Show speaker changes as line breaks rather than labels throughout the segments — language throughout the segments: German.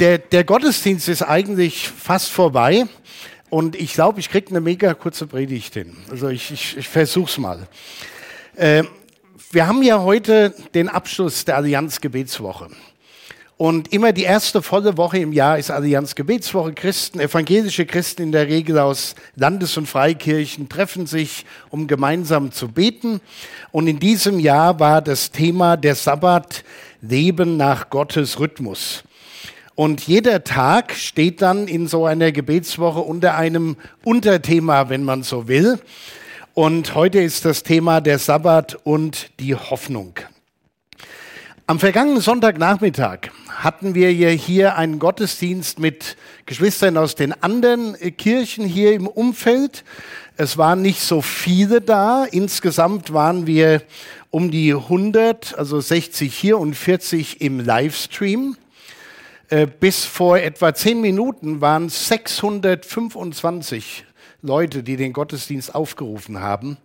Der, der Gottesdienst ist eigentlich fast vorbei und ich glaube, ich kriege eine mega kurze Predigt hin. Also ich, ich, ich versuch's mal. Äh, wir haben ja heute den Abschluss der Allianz Gebetswoche. Und immer die erste volle Woche im Jahr ist Allianz Gebetswoche. Christen, evangelische Christen in der Regel aus Landes- und Freikirchen treffen sich, um gemeinsam zu beten. Und in diesem Jahr war das Thema der Sabbat Leben nach Gottes Rhythmus. Und jeder Tag steht dann in so einer Gebetswoche unter einem Unterthema, wenn man so will. Und heute ist das Thema der Sabbat und die Hoffnung. Am vergangenen Sonntagnachmittag hatten wir hier einen Gottesdienst mit Geschwistern aus den anderen Kirchen hier im Umfeld. Es waren nicht so viele da. Insgesamt waren wir um die 100, also 60 hier und 40 im Livestream. Äh, bis vor etwa zehn Minuten waren 625 Leute, die den Gottesdienst aufgerufen haben.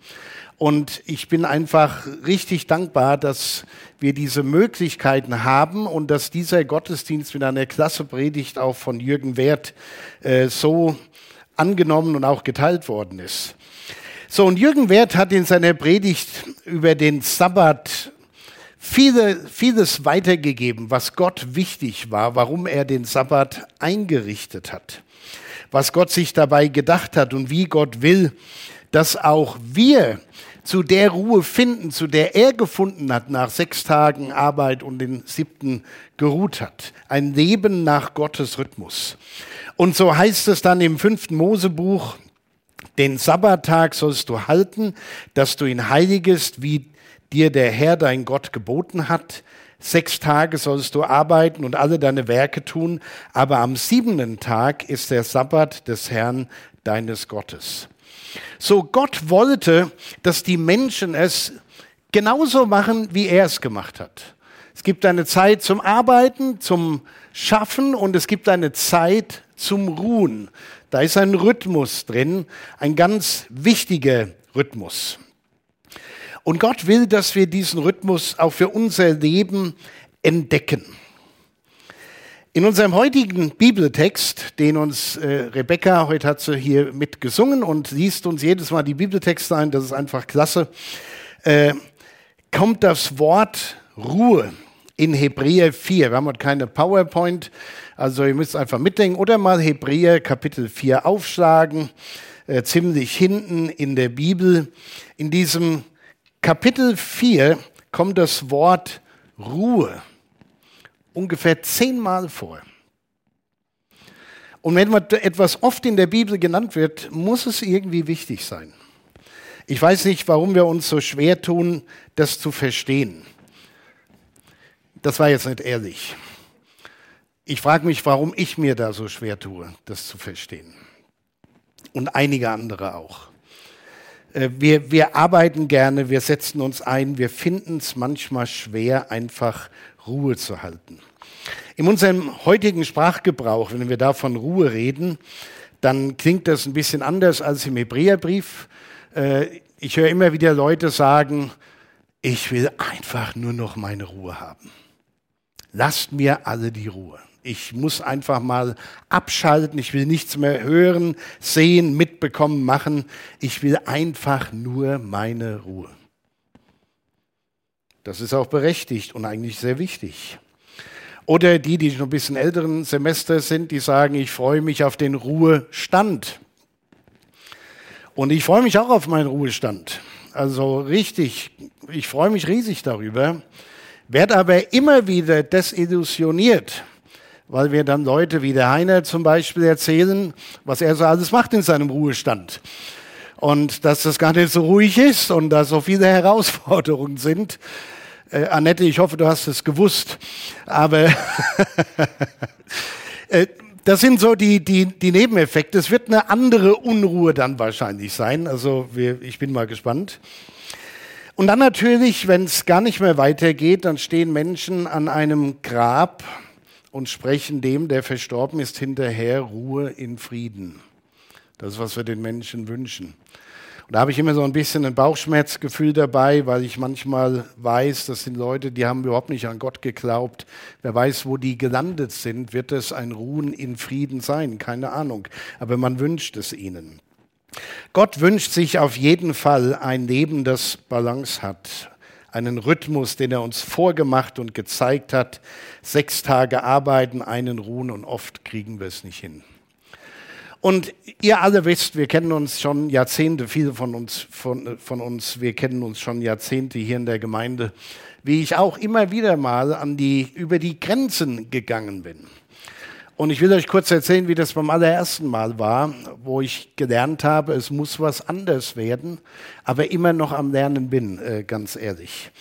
Und ich bin einfach richtig dankbar, dass wir diese Möglichkeiten haben und dass dieser Gottesdienst mit einer klasse Predigt auch von Jürgen Wert äh, so angenommen und auch geteilt worden ist. So, und Jürgen Wert hat in seiner Predigt über den Sabbat viele, vieles weitergegeben, was Gott wichtig war, warum er den Sabbat eingerichtet hat, was Gott sich dabei gedacht hat und wie Gott will, dass auch wir zu der Ruhe finden, zu der er gefunden hat nach sechs Tagen Arbeit und den siebten geruht hat. Ein Leben nach Gottes Rhythmus. Und so heißt es dann im fünften Mosebuch, den Sabbattag sollst du halten, dass du ihn heiligest, wie dir der Herr dein Gott geboten hat. Sechs Tage sollst du arbeiten und alle deine Werke tun, aber am siebenten Tag ist der Sabbat des Herrn deines Gottes. So Gott wollte, dass die Menschen es genauso machen, wie er es gemacht hat. Es gibt eine Zeit zum Arbeiten, zum Schaffen und es gibt eine Zeit zum Ruhen. Da ist ein Rhythmus drin, ein ganz wichtiger Rhythmus. Und Gott will, dass wir diesen Rhythmus auch für unser Leben entdecken. In unserem heutigen Bibeltext, den uns äh, Rebecca, heute hat sie hier mitgesungen und liest uns jedes Mal die Bibeltexte ein, das ist einfach klasse, äh, kommt das Wort Ruhe in Hebräer 4. Wir haben heute keine PowerPoint, also ihr müsst einfach mitdenken oder mal Hebräer Kapitel 4 aufschlagen, äh, ziemlich hinten in der Bibel. In diesem Kapitel 4 kommt das Wort Ruhe ungefähr zehnmal vor. Und wenn etwas oft in der Bibel genannt wird, muss es irgendwie wichtig sein. Ich weiß nicht, warum wir uns so schwer tun, das zu verstehen. Das war jetzt nicht ehrlich. Ich frage mich, warum ich mir da so schwer tue, das zu verstehen. Und einige andere auch. Äh, wir, wir arbeiten gerne, wir setzen uns ein, wir finden es manchmal schwer, einfach Ruhe zu halten. In unserem heutigen Sprachgebrauch, wenn wir da von Ruhe reden, dann klingt das ein bisschen anders als im Hebräerbrief. Äh, ich höre immer wieder Leute sagen, ich will einfach nur noch meine Ruhe haben. Lasst mir alle die Ruhe. Ich muss einfach mal abschalten. Ich will nichts mehr hören, sehen, mitbekommen, machen. Ich will einfach nur meine Ruhe. Das ist auch berechtigt und eigentlich sehr wichtig. Oder die, die schon ein bisschen älteren Semester sind, die sagen, ich freue mich auf den Ruhestand. Und ich freue mich auch auf meinen Ruhestand. Also richtig, ich freue mich riesig darüber, werde aber immer wieder desillusioniert, weil wir dann Leute wie der Heiner zum Beispiel erzählen, was er so alles macht in seinem Ruhestand. Und dass das gar nicht so ruhig ist und da so viele Herausforderungen sind. Äh, Annette, ich hoffe, du hast es gewusst. Aber äh, das sind so die, die, die Nebeneffekte. Es wird eine andere Unruhe dann wahrscheinlich sein. Also wir, ich bin mal gespannt. Und dann natürlich, wenn es gar nicht mehr weitergeht, dann stehen Menschen an einem Grab und sprechen dem, der verstorben ist, hinterher Ruhe in Frieden. Das ist, was wir den Menschen wünschen. Und da habe ich immer so ein bisschen ein Bauchschmerzgefühl dabei, weil ich manchmal weiß, das sind Leute, die haben überhaupt nicht an Gott geglaubt. Wer weiß, wo die gelandet sind, wird es ein Ruhen in Frieden sein, keine Ahnung. Aber man wünscht es ihnen. Gott wünscht sich auf jeden Fall ein Leben, das Balance hat, einen Rhythmus, den er uns vorgemacht und gezeigt hat. Sechs Tage arbeiten, einen ruhen und oft kriegen wir es nicht hin. Und ihr alle wisst, wir kennen uns schon Jahrzehnte, viele von uns, von, von uns, wir kennen uns schon Jahrzehnte hier in der Gemeinde, wie ich auch immer wieder mal an die, über die Grenzen gegangen bin. Und ich will euch kurz erzählen, wie das beim allerersten Mal war, wo ich gelernt habe, es muss was anders werden, aber immer noch am Lernen bin, äh, ganz ehrlich.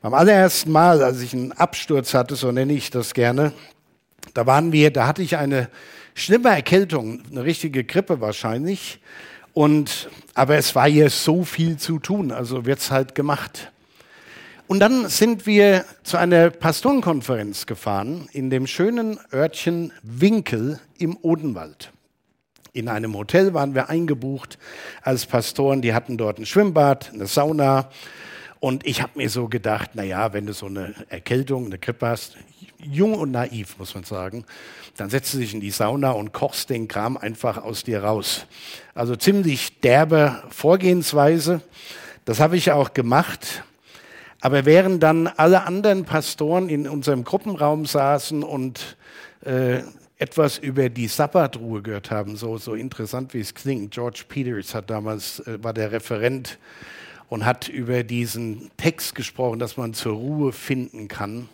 Beim allerersten Mal, als ich einen Absturz hatte, so nenne ich das gerne, da waren wir, da hatte ich eine schlimme Erkältung, eine richtige Grippe wahrscheinlich. Und, aber es war hier so viel zu tun, also wird's halt gemacht. Und dann sind wir zu einer Pastorenkonferenz gefahren in dem schönen Örtchen Winkel im Odenwald. In einem Hotel waren wir eingebucht als Pastoren. Die hatten dort ein Schwimmbad, eine Sauna. Und ich habe mir so gedacht, na ja, wenn du so eine Erkältung, eine Grippe hast, jung und naiv, muss man sagen, dann setzt du dich in die Sauna und kochst den Kram einfach aus dir raus. Also ziemlich derbe Vorgehensweise. Das habe ich auch gemacht. Aber während dann alle anderen Pastoren in unserem Gruppenraum saßen und äh, etwas über die Sabbatruhe gehört haben, so, so interessant wie es klingt. George Peters hat damals, äh, war der Referent und hat über diesen Text gesprochen, dass man zur Ruhe finden kann.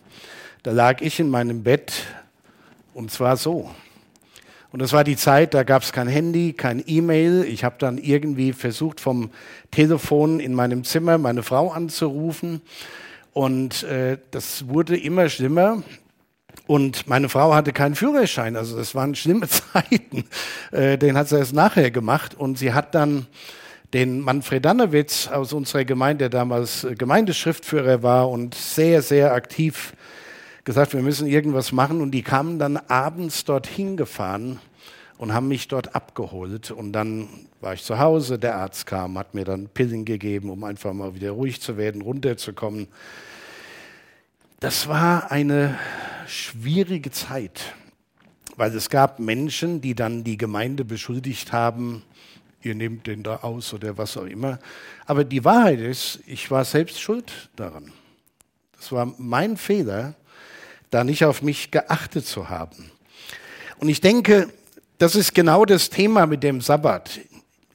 Da lag ich in meinem Bett und zwar so. Und das war die Zeit, da gab es kein Handy, kein E-Mail. Ich habe dann irgendwie versucht, vom Telefon in meinem Zimmer meine Frau anzurufen. Und äh, das wurde immer schlimmer. Und meine Frau hatte keinen Führerschein, also das waren schlimme Zeiten. Äh, den hat sie erst nachher gemacht. Und sie hat dann den Manfred Dannewitz aus unserer Gemeinde, der damals äh, Gemeindeschriftführer war und sehr, sehr aktiv gesagt, wir müssen irgendwas machen. Und die kamen dann abends dorthin gefahren und haben mich dort abgeholt. Und dann war ich zu Hause, der Arzt kam, hat mir dann Pillen gegeben, um einfach mal wieder ruhig zu werden, runterzukommen. Das war eine schwierige Zeit, weil es gab Menschen, die dann die Gemeinde beschuldigt haben, ihr nehmt den da aus oder was auch immer. Aber die Wahrheit ist, ich war selbst schuld daran. Das war mein Fehler, da nicht auf mich geachtet zu haben. Und ich denke, das ist genau das Thema mit dem Sabbat.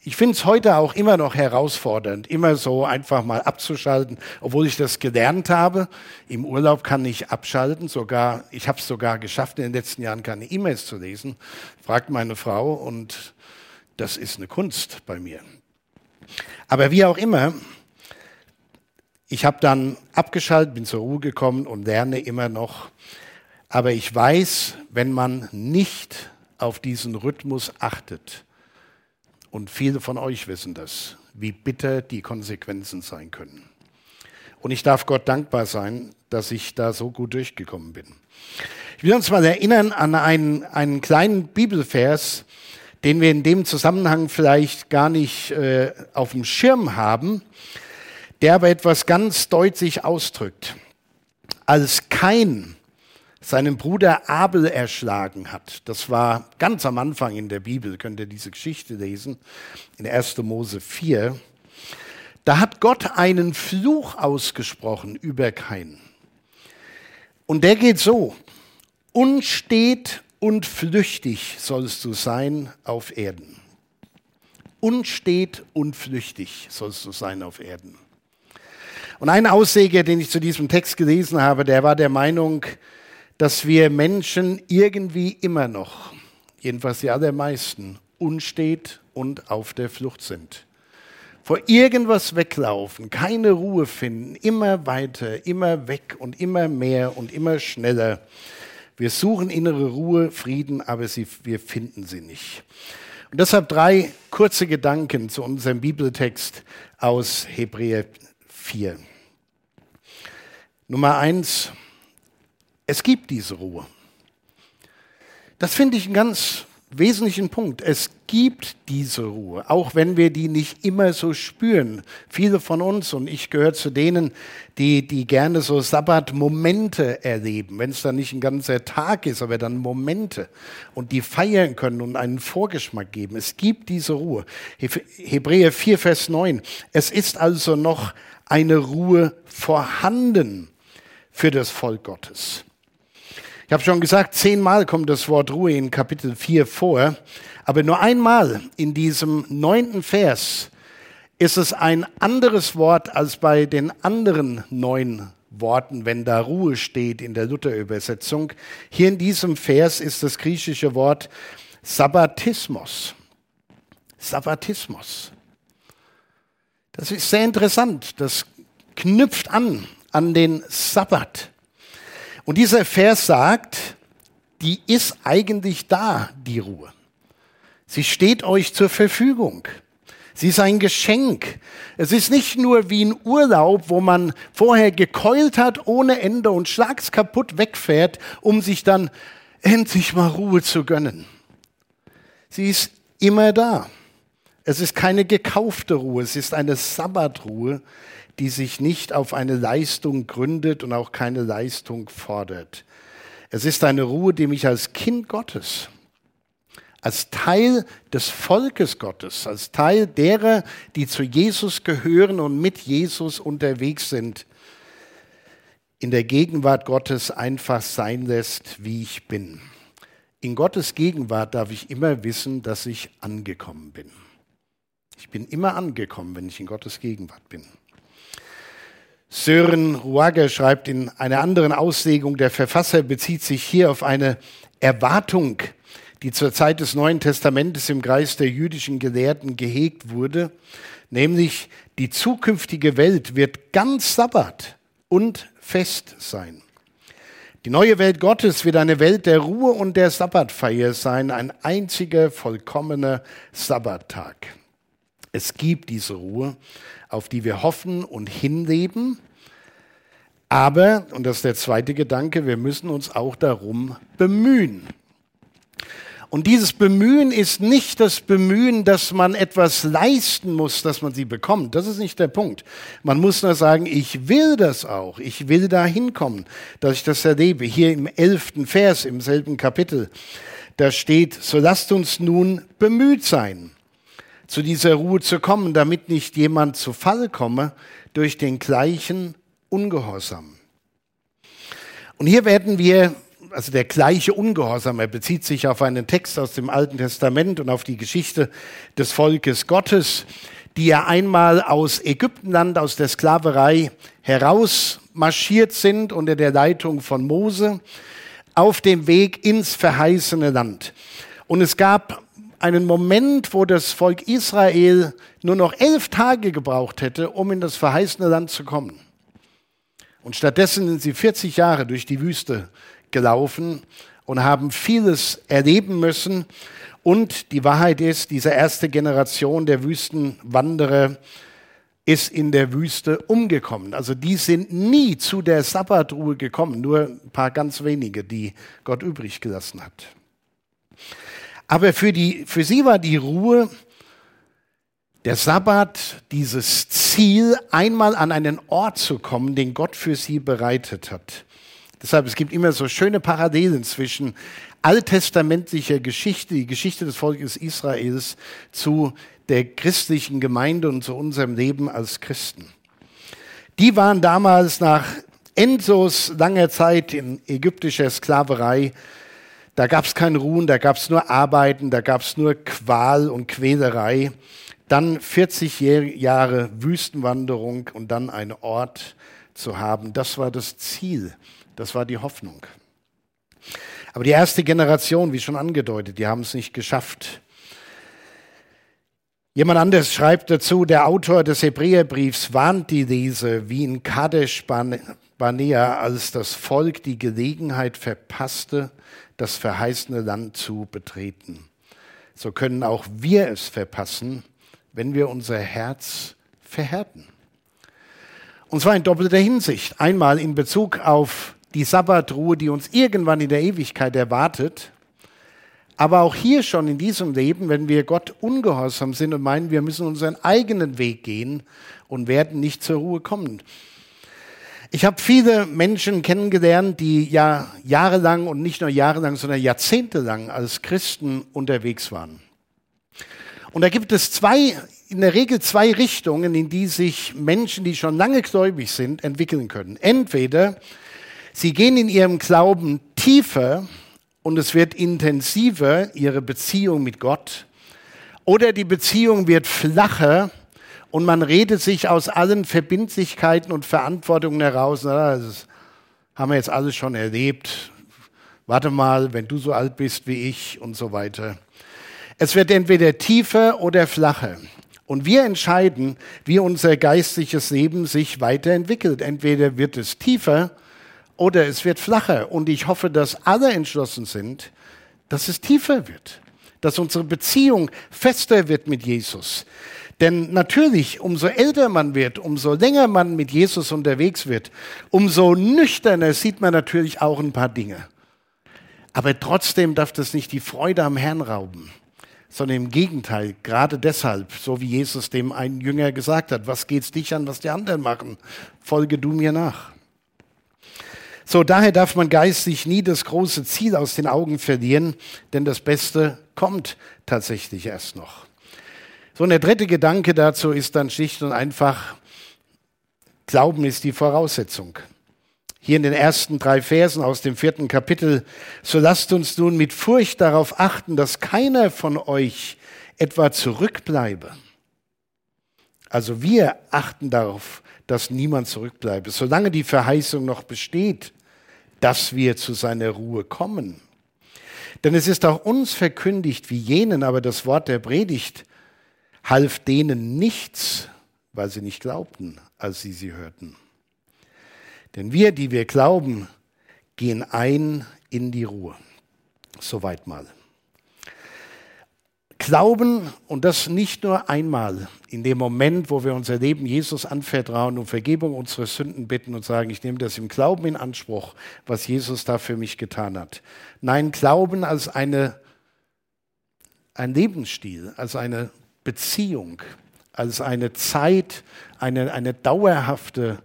Ich finde es heute auch immer noch herausfordernd, immer so einfach mal abzuschalten, obwohl ich das gelernt habe. Im Urlaub kann ich abschalten, sogar ich habe es sogar geschafft, in den letzten Jahren keine E-Mails zu lesen. Fragt meine Frau und das ist eine Kunst bei mir. Aber wie auch immer, ich habe dann abgeschaltet, bin zur Ruhe gekommen und lerne immer noch. Aber ich weiß, wenn man nicht auf diesen Rhythmus achtet, und viele von euch wissen das, wie bitter die Konsequenzen sein können. Und ich darf Gott dankbar sein, dass ich da so gut durchgekommen bin. Ich will uns mal erinnern an einen, einen kleinen Bibelvers, den wir in dem Zusammenhang vielleicht gar nicht äh, auf dem Schirm haben der aber etwas ganz deutlich ausdrückt. Als Kain seinen Bruder Abel erschlagen hat, das war ganz am Anfang in der Bibel, könnt ihr diese Geschichte lesen, in 1. Mose 4, da hat Gott einen Fluch ausgesprochen über Kain. Und der geht so, unstet und flüchtig sollst du sein auf Erden. Unstet und flüchtig sollst du sein auf Erden. Und ein Ausleger, den ich zu diesem Text gelesen habe, der war der Meinung, dass wir Menschen irgendwie immer noch, jedenfalls die allermeisten, unstet und auf der Flucht sind. Vor irgendwas weglaufen, keine Ruhe finden, immer weiter, immer weg und immer mehr und immer schneller. Wir suchen innere Ruhe, Frieden, aber sie, wir finden sie nicht. Und deshalb drei kurze Gedanken zu unserem Bibeltext aus Hebräer 4. Nummer eins, es gibt diese Ruhe. Das finde ich ein ganz wesentlichen Punkt. Es gibt diese Ruhe, auch wenn wir die nicht immer so spüren. Viele von uns, und ich gehöre zu denen, die, die gerne so Sabbatmomente erleben, wenn es dann nicht ein ganzer Tag ist, aber dann Momente und die feiern können und einen Vorgeschmack geben. Es gibt diese Ruhe. Hebräer 4, Vers 9. Es ist also noch eine Ruhe vorhanden für das Volk Gottes. Ich habe schon gesagt, zehnmal kommt das Wort Ruhe in Kapitel 4 vor, aber nur einmal in diesem neunten Vers ist es ein anderes Wort als bei den anderen neun Worten, wenn da Ruhe steht in der Luther-Übersetzung. Hier in diesem Vers ist das griechische Wort Sabbatismus. Sabbatismus. Das ist sehr interessant. Das knüpft an an den Sabbat. Und dieser Vers sagt, die ist eigentlich da, die Ruhe. Sie steht euch zur Verfügung. Sie ist ein Geschenk. Es ist nicht nur wie ein Urlaub, wo man vorher gekeult hat ohne Ende und schlags kaputt wegfährt, um sich dann endlich mal Ruhe zu gönnen. Sie ist immer da. Es ist keine gekaufte Ruhe, es ist eine Sabbatruhe, die sich nicht auf eine Leistung gründet und auch keine Leistung fordert. Es ist eine Ruhe, die mich als Kind Gottes, als Teil des Volkes Gottes, als Teil derer, die zu Jesus gehören und mit Jesus unterwegs sind, in der Gegenwart Gottes einfach sein lässt, wie ich bin. In Gottes Gegenwart darf ich immer wissen, dass ich angekommen bin. Ich bin immer angekommen, wenn ich in Gottes Gegenwart bin. Sören Ruage schreibt in einer anderen Auslegung, der Verfasser bezieht sich hier auf eine Erwartung, die zur Zeit des Neuen Testamentes im Kreis der jüdischen Gelehrten gehegt wurde, nämlich die zukünftige Welt wird ganz Sabbat und Fest sein. Die neue Welt Gottes wird eine Welt der Ruhe und der Sabbatfeier sein, ein einziger vollkommener Sabbattag. Es gibt diese Ruhe, auf die wir hoffen und hinleben. Aber, und das ist der zweite Gedanke, wir müssen uns auch darum bemühen. Und dieses Bemühen ist nicht das Bemühen, dass man etwas leisten muss, dass man sie bekommt. Das ist nicht der Punkt. Man muss nur sagen, ich will das auch. Ich will da hinkommen, dass ich das erlebe. Hier im elften Vers im selben Kapitel, da steht, so lasst uns nun bemüht sein zu dieser Ruhe zu kommen, damit nicht jemand zu Fall komme durch den gleichen Ungehorsam. Und hier werden wir, also der gleiche Ungehorsam, er bezieht sich auf einen Text aus dem Alten Testament und auf die Geschichte des Volkes Gottes, die ja einmal aus Ägyptenland, aus der Sklaverei herausmarschiert sind unter der Leitung von Mose auf dem Weg ins verheißene Land. Und es gab einen Moment, wo das Volk Israel nur noch elf Tage gebraucht hätte, um in das verheißene Land zu kommen. Und stattdessen sind sie 40 Jahre durch die Wüste gelaufen und haben vieles erleben müssen. Und die Wahrheit ist, diese erste Generation der Wüstenwanderer ist in der Wüste umgekommen. Also die sind nie zu der Sabbatruhe gekommen, nur ein paar ganz wenige, die Gott übrig gelassen hat. Aber für, die, für sie war die Ruhe, der Sabbat, dieses Ziel, einmal an einen Ort zu kommen, den Gott für sie bereitet hat. Deshalb, es gibt immer so schöne Parallelen zwischen alttestamentlicher Geschichte, die Geschichte des Volkes Israels, zu der christlichen Gemeinde und zu unserem Leben als Christen. Die waren damals nach endlos langer Zeit in ägyptischer Sklaverei da gab es kein Ruhen, da gab es nur Arbeiten, da gab es nur Qual und Quälerei. Dann 40 Jahre Wüstenwanderung und dann einen Ort zu haben. Das war das Ziel, das war die Hoffnung. Aber die erste Generation, wie schon angedeutet, die haben es nicht geschafft. Jemand anderes schreibt dazu, der Autor des Hebräerbriefs warnt die Leser, wie in Kadesh Barnea, als das Volk die Gelegenheit verpasste, das verheißene Land zu betreten. So können auch wir es verpassen, wenn wir unser Herz verhärten. Und zwar in doppelter Hinsicht. Einmal in Bezug auf die Sabbatruhe, die uns irgendwann in der Ewigkeit erwartet, Aber auch hier schon in diesem Leben, wenn wir Gott ungehorsam sind und meinen, wir müssen unseren eigenen Weg gehen und werden nicht zur Ruhe kommen. Ich habe viele Menschen kennengelernt, die ja jahrelang und nicht nur jahrelang, sondern jahrzehntelang als Christen unterwegs waren. Und da gibt es zwei, in der Regel zwei Richtungen, in die sich Menschen, die schon lange gläubig sind, entwickeln können. Entweder sie gehen in ihrem Glauben tiefer und es wird intensiver, ihre Beziehung mit Gott, oder die Beziehung wird flacher und man redet sich aus allen Verbindlichkeiten und Verantwortungen heraus. Na, das haben wir jetzt alles schon erlebt. Warte mal, wenn du so alt bist wie ich und so weiter. Es wird entweder tiefer oder flacher. Und wir entscheiden, wie unser geistliches Leben sich weiterentwickelt. Entweder wird es tiefer oder es wird flacher. Und ich hoffe, dass alle entschlossen sind, dass es tiefer wird, dass unsere Beziehung fester wird mit Jesus, denn natürlich, umso älter man wird, umso länger man mit Jesus unterwegs wird, umso nüchterner sieht man natürlich auch ein paar Dinge. Aber trotzdem darf das nicht die Freude am Herrn rauben, sondern im Gegenteil, gerade deshalb, so wie Jesus dem einen Jünger gesagt hat, was geht's dich an, was die anderen machen? Folge du mir nach. So, daher darf man geistig nie das große Ziel aus den Augen verlieren, denn das Beste kommt tatsächlich erst noch. So, und der dritte Gedanke dazu ist dann schlicht und einfach, Glauben ist die Voraussetzung. Hier in den ersten drei Versen aus dem vierten Kapitel, so lasst uns nun mit Furcht darauf achten, dass keiner von euch etwa zurückbleibe. Also wir achten darauf, dass niemand zurückbleibe, solange die Verheißung noch besteht, dass wir zu seiner Ruhe kommen. Denn es ist auch uns verkündigt wie jenen, aber das Wort der Predigt half denen nichts, weil sie nicht glaubten, als sie sie hörten. Denn wir, die wir glauben, gehen ein in die Ruhe. Soweit mal. Glauben, und das nicht nur einmal, in dem Moment, wo wir unser Leben Jesus anvertrauen und Vergebung unserer Sünden bitten und sagen, ich nehme das im Glauben in Anspruch, was Jesus da für mich getan hat. Nein, Glauben als eine, ein Lebensstil, als eine Beziehung, als eine Zeit, eine, eine dauerhafte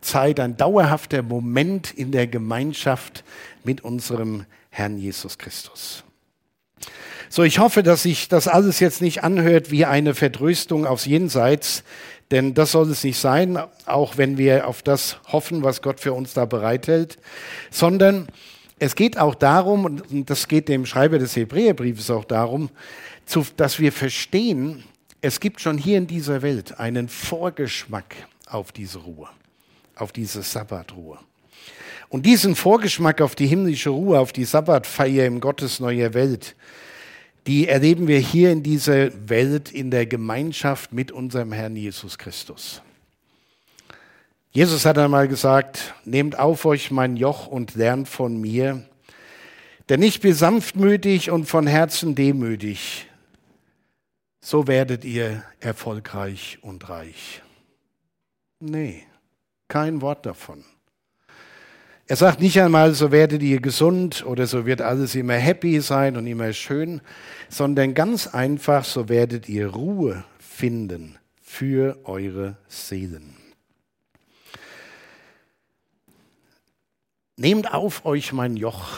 Zeit, ein dauerhafter Moment in der Gemeinschaft mit unserem Herrn Jesus Christus. So, ich hoffe, dass sich das alles jetzt nicht anhört wie eine Vertröstung aufs Jenseits, denn das soll es nicht sein, auch wenn wir auf das hoffen, was Gott für uns da bereithält, sondern es geht auch darum, und das geht dem Schreiber des Hebräerbriefes auch darum, dass wir verstehen, es gibt schon hier in dieser Welt einen Vorgeschmack auf diese Ruhe, auf diese Sabbatruhe. Und diesen Vorgeschmack auf die himmlische Ruhe, auf die Sabbatfeier im Gottes neuer Welt, die erleben wir hier in dieser Welt in der Gemeinschaft mit unserem Herrn Jesus Christus. Jesus hat einmal gesagt, nehmt auf euch mein Joch und lernt von mir, denn ich bin sanftmütig und von Herzen demütig, so werdet ihr erfolgreich und reich. Nee, kein Wort davon. Er sagt nicht einmal, so werdet ihr gesund oder so wird alles immer happy sein und immer schön, sondern ganz einfach, so werdet ihr Ruhe finden für eure Seelen. Nehmt auf euch mein Joch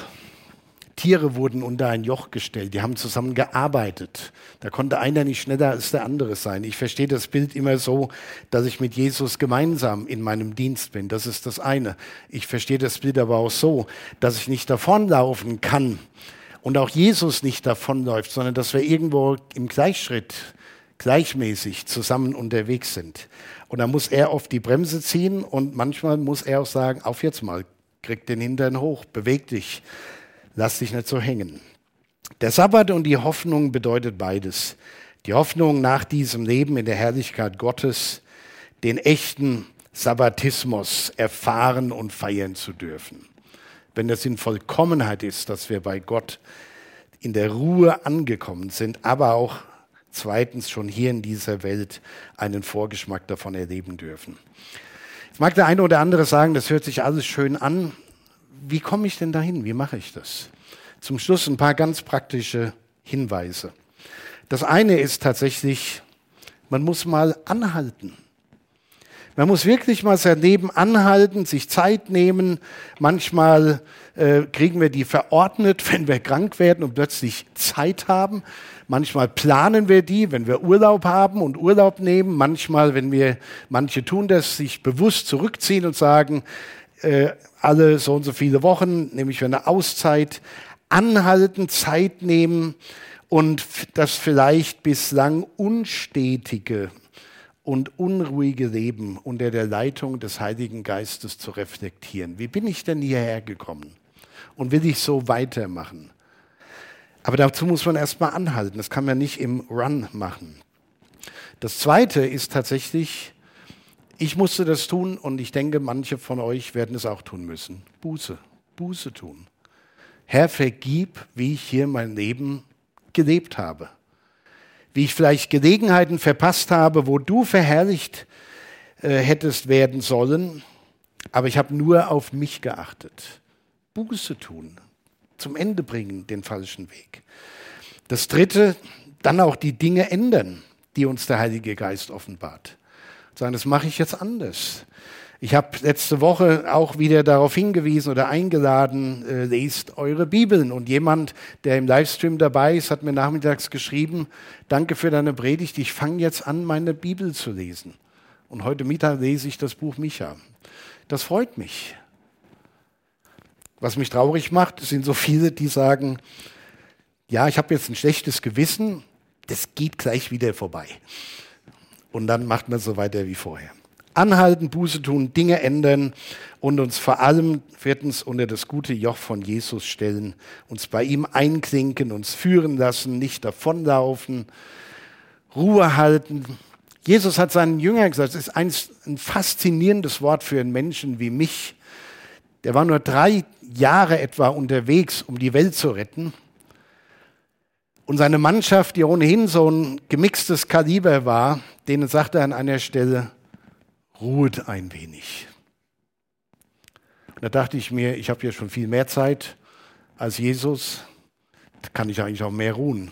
Tiere wurden unter ein Joch gestellt, die haben zusammen gearbeitet. Da konnte einer nicht schneller als der andere sein. Ich verstehe das Bild immer so, dass ich mit Jesus gemeinsam in meinem Dienst bin. Das ist das eine. Ich verstehe das Bild aber auch so, dass ich nicht davonlaufen kann und auch Jesus nicht davonläuft, sondern dass wir irgendwo im Gleichschritt gleichmäßig zusammen unterwegs sind. Und da muss er auf die Bremse ziehen und manchmal muss er auch sagen, auf jetzt mal, krieg den Hintern hoch, beweg dich lass dich nicht so hängen. Der Sabbat und die Hoffnung bedeutet beides. Die Hoffnung nach diesem Leben in der Herrlichkeit Gottes, den echten Sabbatismus erfahren und feiern zu dürfen. Wenn das in Vollkommenheit ist, dass wir bei Gott in der Ruhe angekommen sind, aber auch zweitens schon hier in dieser Welt einen Vorgeschmack davon erleben dürfen. Jetzt mag der eine oder andere sagen, das hört sich alles schön an, wie komme ich denn dahin? Wie mache ich das? Zum Schluss ein paar ganz praktische Hinweise. Das eine ist tatsächlich, man muss mal anhalten. Man muss wirklich mal sein Leben anhalten, sich Zeit nehmen. Manchmal äh, kriegen wir die verordnet, wenn wir krank werden und plötzlich Zeit haben. Manchmal planen wir die, wenn wir Urlaub haben und Urlaub nehmen. Manchmal, wenn wir, manche tun das, sich bewusst zurückziehen und sagen, äh, alle so und so viele Wochen nehme ich für eine Auszeit, anhalten, Zeit nehmen und das vielleicht bislang unstetige und unruhige Leben unter der Leitung des Heiligen Geistes zu reflektieren. Wie bin ich denn hierher gekommen? Und will ich so weitermachen? Aber dazu muss man erstmal anhalten. Das kann man nicht im Run machen. Das zweite ist tatsächlich, ich musste das tun und ich denke, manche von euch werden es auch tun müssen. Buße, Buße tun. Herr, vergib, wie ich hier mein Leben gelebt habe. Wie ich vielleicht Gelegenheiten verpasst habe, wo du verherrlicht äh, hättest werden sollen, aber ich habe nur auf mich geachtet. Buße tun, zum Ende bringen, den falschen Weg. Das Dritte, dann auch die Dinge ändern, die uns der Heilige Geist offenbart. Sagen, das mache ich jetzt anders. Ich habe letzte Woche auch wieder darauf hingewiesen oder eingeladen, äh, lest eure Bibeln. Und jemand, der im Livestream dabei ist, hat mir nachmittags geschrieben, danke für deine Predigt, ich fange jetzt an, meine Bibel zu lesen. Und heute Mittag lese ich das Buch Micha. Das freut mich. Was mich traurig macht, sind so viele, die sagen, ja, ich habe jetzt ein schlechtes Gewissen, das geht gleich wieder vorbei. Und dann macht man so weiter wie vorher. Anhalten, Buße tun, Dinge ändern und uns vor allem viertens unter das gute Joch von Jesus stellen, uns bei ihm einklinken, uns führen lassen, nicht davonlaufen, Ruhe halten. Jesus hat seinen Jüngern gesagt, es ist ein, ein faszinierendes Wort für einen Menschen wie mich, der war nur drei Jahre etwa unterwegs, um die Welt zu retten. Und seine Mannschaft, die ohnehin so ein gemixtes Kaliber war, denen sagte er an einer Stelle, ruhet ein wenig. Und da dachte ich mir, ich habe ja schon viel mehr Zeit als Jesus, da kann ich eigentlich auch mehr ruhen.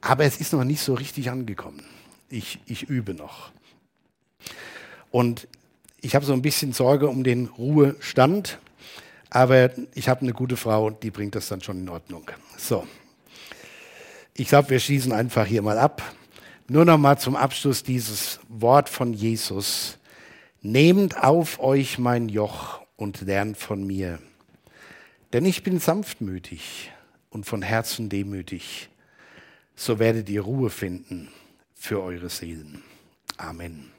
Aber es ist noch nicht so richtig angekommen. Ich, ich übe noch. Und ich habe so ein bisschen Sorge um den Ruhestand, aber ich habe eine gute Frau die bringt das dann schon in Ordnung. So, ich glaube, wir schießen einfach hier mal ab. Nur noch mal zum Abschluss dieses Wort von Jesus. Nehmt auf euch mein Joch und lernt von mir. Denn ich bin sanftmütig und von Herzen demütig. So werdet ihr Ruhe finden für eure Seelen. Amen.